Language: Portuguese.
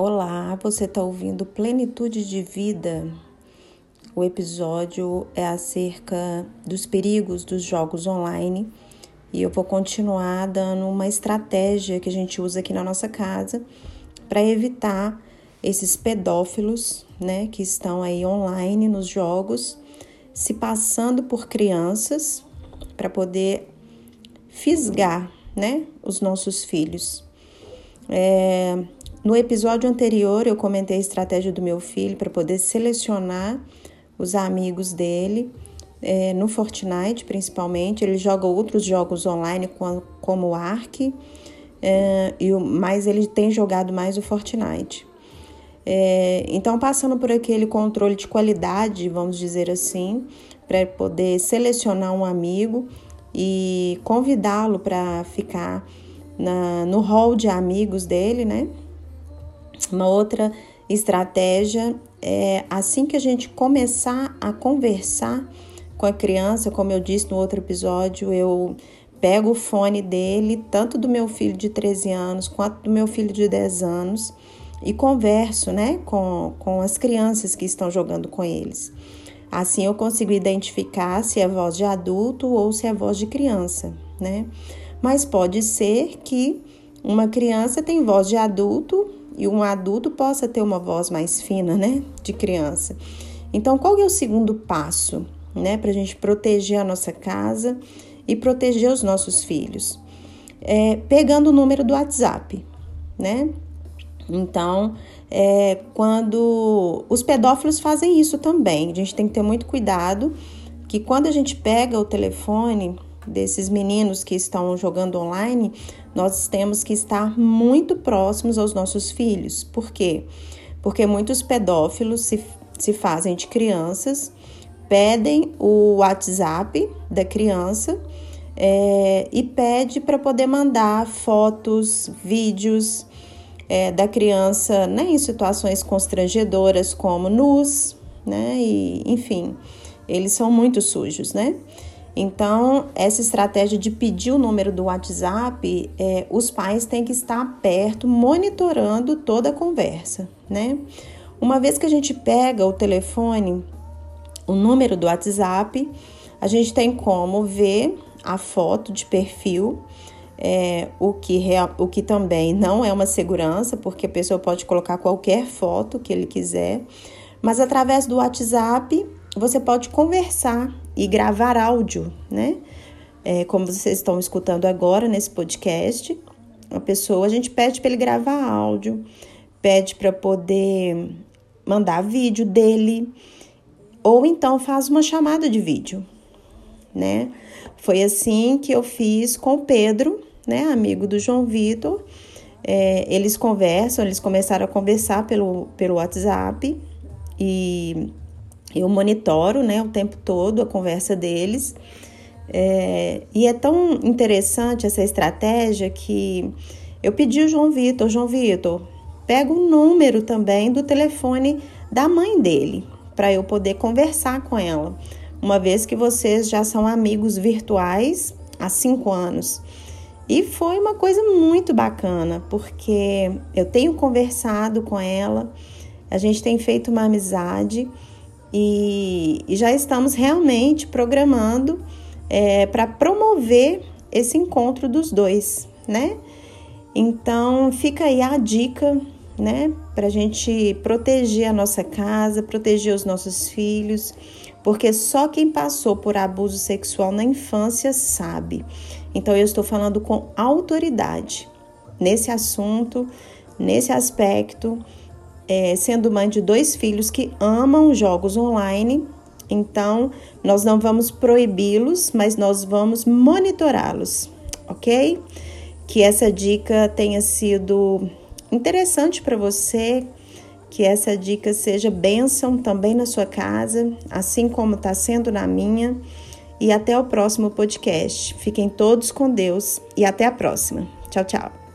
Olá, você está ouvindo Plenitude de Vida. O episódio é acerca dos perigos dos jogos online e eu vou continuar dando uma estratégia que a gente usa aqui na nossa casa para evitar esses pedófilos, né, que estão aí online nos jogos, se passando por crianças para poder fisgar, né, os nossos filhos. É, no episódio anterior, eu comentei a estratégia do meu filho para poder selecionar os amigos dele, é, no Fortnite principalmente. Ele joga outros jogos online como o Ark, é, mas ele tem jogado mais o Fortnite. É, então, passando por aquele controle de qualidade, vamos dizer assim, para poder selecionar um amigo e convidá-lo para ficar na, no hall de amigos dele, né? Uma outra estratégia é assim que a gente começar a conversar com a criança, como eu disse no outro episódio, eu pego o fone dele, tanto do meu filho de 13 anos quanto do meu filho de 10 anos, e converso né, com, com as crianças que estão jogando com eles. Assim eu consigo identificar se é voz de adulto ou se é voz de criança, né? Mas pode ser que uma criança tem voz de adulto e um adulto possa ter uma voz mais fina, né, de criança. Então, qual é o segundo passo, né, para a gente proteger a nossa casa e proteger os nossos filhos? É, pegando o número do WhatsApp, né? Então, é, quando os pedófilos fazem isso também, a gente tem que ter muito cuidado que quando a gente pega o telefone desses meninos que estão jogando online, nós temos que estar muito próximos aos nossos filhos. Por quê? Porque muitos pedófilos se, se fazem de crianças, pedem o WhatsApp da criança é, e pede para poder mandar fotos, vídeos é, da criança né, em situações constrangedoras como nus, né? E, enfim, eles são muito sujos, né? Então, essa estratégia de pedir o número do WhatsApp, é, os pais têm que estar perto, monitorando toda a conversa, né? Uma vez que a gente pega o telefone, o número do WhatsApp, a gente tem como ver a foto de perfil, é, o, que o que também não é uma segurança, porque a pessoa pode colocar qualquer foto que ele quiser, mas através do WhatsApp você pode conversar e gravar áudio, né? É, como vocês estão escutando agora nesse podcast, a pessoa, a gente pede para ele gravar áudio, pede para poder mandar vídeo dele, ou então faz uma chamada de vídeo, né? Foi assim que eu fiz com o Pedro, né, amigo do João Vitor. É, eles conversam, eles começaram a conversar pelo, pelo WhatsApp e eu monitoro né, o tempo todo a conversa deles. É, e é tão interessante essa estratégia que eu pedi ao João Vitor, João Vitor, pega o número também do telefone da mãe dele, para eu poder conversar com ela, uma vez que vocês já são amigos virtuais há cinco anos. E foi uma coisa muito bacana, porque eu tenho conversado com ela, a gente tem feito uma amizade e, e já estamos realmente programando é, para promover esse encontro dos dois, né? Então fica aí a dica, né, para a gente proteger a nossa casa, proteger os nossos filhos, porque só quem passou por abuso sexual na infância sabe. Então eu estou falando com autoridade nesse assunto, nesse aspecto é, sendo mãe de dois filhos que amam jogos online. Então, nós não vamos proibi-los, mas nós vamos monitorá-los, ok? Que essa dica tenha sido interessante para você, que essa dica seja bênção também na sua casa, assim como está sendo na minha. E até o próximo podcast. Fiquem todos com Deus e até a próxima. Tchau, tchau.